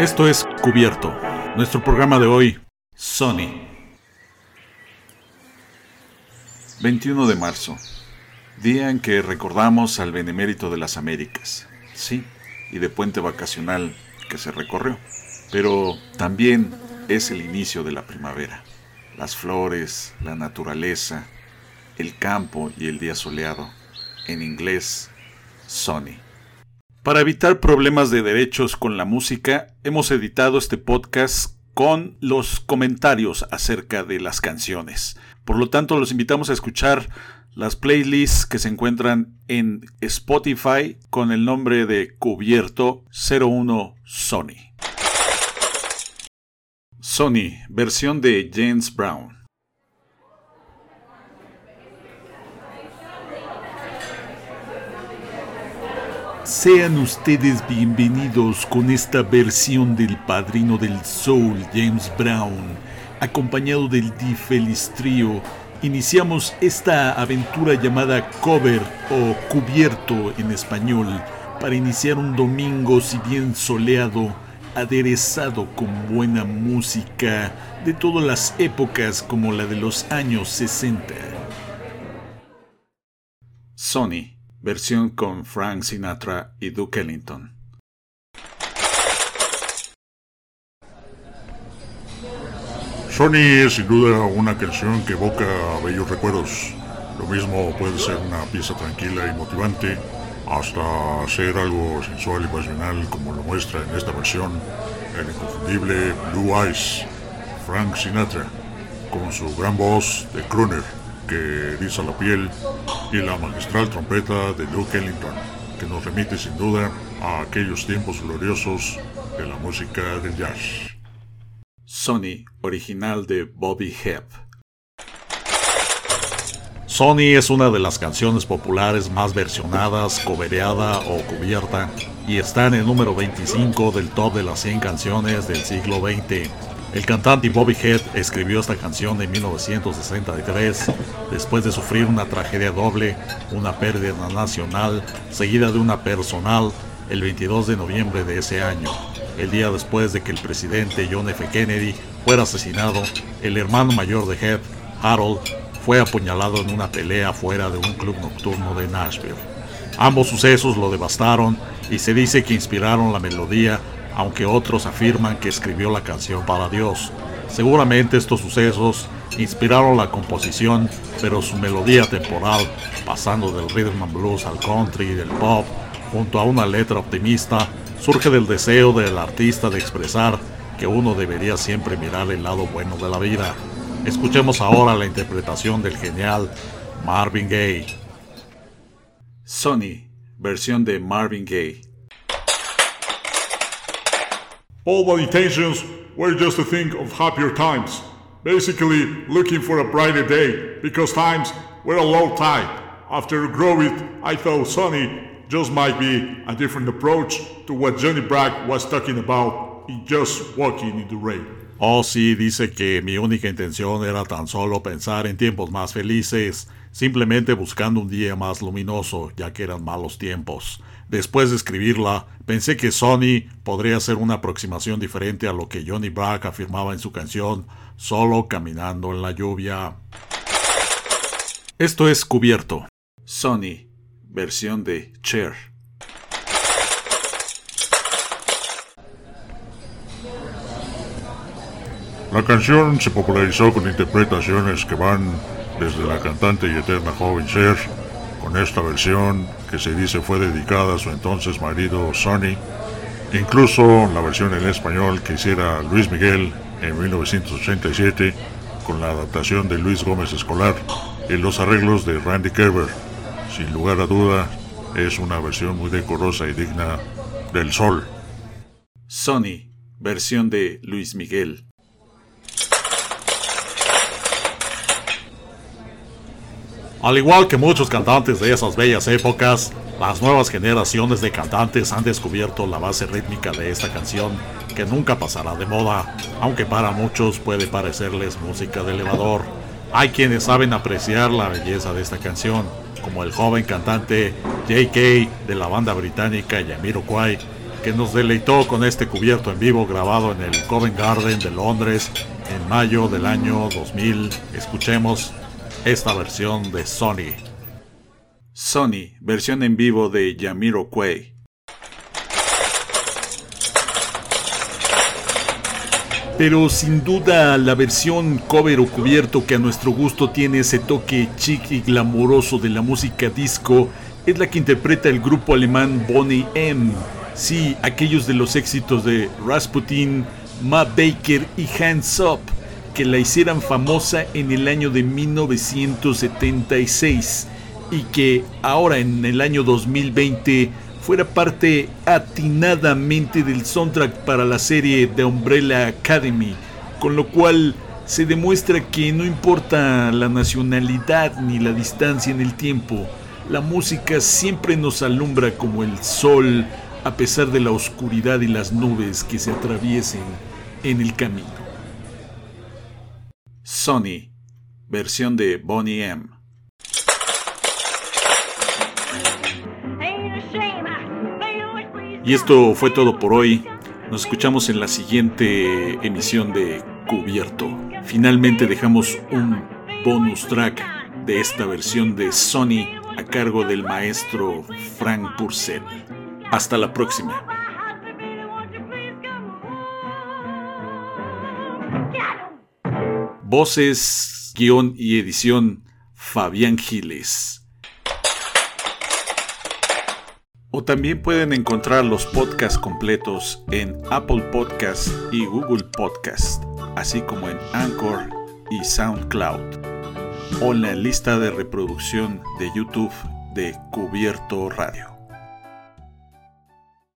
Esto es Cubierto. Nuestro programa de hoy, Sony. 21 de marzo, día en que recordamos al Benemérito de las Américas, sí, y de puente vacacional que se recorrió. Pero también es el inicio de la primavera. Las flores, la naturaleza, el campo y el día soleado. En inglés, Sony. Para evitar problemas de derechos con la música, hemos editado este podcast con los comentarios acerca de las canciones. Por lo tanto, los invitamos a escuchar las playlists que se encuentran en Spotify con el nombre de Cubierto 01 Sony. Sony, versión de James Brown. Sean ustedes bienvenidos con esta versión del Padrino del Soul, James Brown, acompañado del D. Feliz Trio. Iniciamos esta aventura llamada Cover o Cubierto en español para iniciar un domingo, si bien soleado, aderezado con buena música de todas las épocas como la de los años 60. Sony versión con Frank Sinatra y Duke Ellington. Sony es sin duda una canción que evoca bellos recuerdos. Lo mismo puede ser una pieza tranquila y motivante, hasta ser algo sensual y pasional como lo muestra en esta versión el inconfundible Blue Eyes, Frank Sinatra, con su gran voz de crooner que eriza la piel y la magistral trompeta de Duke Ellington, que nos remite sin duda a aquellos tiempos gloriosos de la música del jazz. Sony, original de Bobby Hebb. Sony es una de las canciones populares más versionadas, cobereada o cubierta y está en el número 25 del top de las 100 canciones del siglo XX. El cantante Bobby Head escribió esta canción en 1963 después de sufrir una tragedia doble, una pérdida nacional seguida de una personal el 22 de noviembre de ese año. El día después de que el presidente John F. Kennedy fuera asesinado, el hermano mayor de Head, Harold, fue apuñalado en una pelea fuera de un club nocturno de Nashville. Ambos sucesos lo devastaron y se dice que inspiraron la melodía, aunque otros afirman que escribió la canción para Dios. Seguramente estos sucesos inspiraron la composición, pero su melodía temporal, pasando del rhythm and blues al country y del pop, junto a una letra optimista, surge del deseo del artista de expresar que uno debería siempre mirar el lado bueno de la vida. Escuchemos ahora la interpretación del genial Marvin Gaye. Sony, versión de Marvin Gaye. All my intentions were just to think of happier times. Basically, looking for a brighter day because times were a low tide. After growing, I thought Sonny just might be a different approach to what Johnny Bragg was talking about in just walking in the rain. Oh, sí, dice que mi única intención era tan solo pensar en tiempos más felices, simplemente buscando un día más luminoso, ya que eran malos tiempos. Después de escribirla, pensé que Sony podría ser una aproximación diferente a lo que Johnny Bragg afirmaba en su canción Solo caminando en la lluvia. Esto es Cubierto. Sony, versión de Cher. La canción se popularizó con interpretaciones que van desde la cantante y eterna joven Cher, con esta versión que se dice fue dedicada a su entonces marido Sonny, incluso la versión en español que hiciera Luis Miguel en 1987 con la adaptación de Luis Gómez Escolar y los arreglos de Randy Kerber. Sin lugar a duda, es una versión muy decorosa y digna del sol. Sony, versión de Luis Miguel. Al igual que muchos cantantes de esas bellas épocas, las nuevas generaciones de cantantes han descubierto la base rítmica de esta canción, que nunca pasará de moda, aunque para muchos puede parecerles música de elevador. Hay quienes saben apreciar la belleza de esta canción, como el joven cantante J.K. de la banda británica Yamiroquai, que nos deleitó con este cubierto en vivo grabado en el Covent Garden de Londres en mayo del año 2000. Escuchemos esta versión de Sony. Sony, versión en vivo de Yamiro Quay. Pero sin duda la versión cover o cubierto que a nuestro gusto tiene ese toque chic y glamuroso de la música disco es la que interpreta el grupo alemán Bonnie M. Sí, aquellos de los éxitos de Rasputin, Ma Baker y Hands Up, que la hicieran famosa en el año de 1976 y que ahora en el año 2020 fuera parte atinadamente del soundtrack para la serie The Umbrella Academy, con lo cual se demuestra que no importa la nacionalidad ni la distancia en el tiempo, la música siempre nos alumbra como el sol a pesar de la oscuridad y las nubes que se atraviesen en el camino. Sony, versión de Bonnie M. Y esto fue todo por hoy. Nos escuchamos en la siguiente emisión de Cubierto. Finalmente dejamos un bonus track de esta versión de Sony a cargo del maestro Frank Purcell. Hasta la próxima. Voces, guion y edición Fabián Giles. O también pueden encontrar los podcasts completos en Apple Podcasts y Google Podcasts, así como en Anchor y SoundCloud, o en la lista de reproducción de YouTube de Cubierto Radio.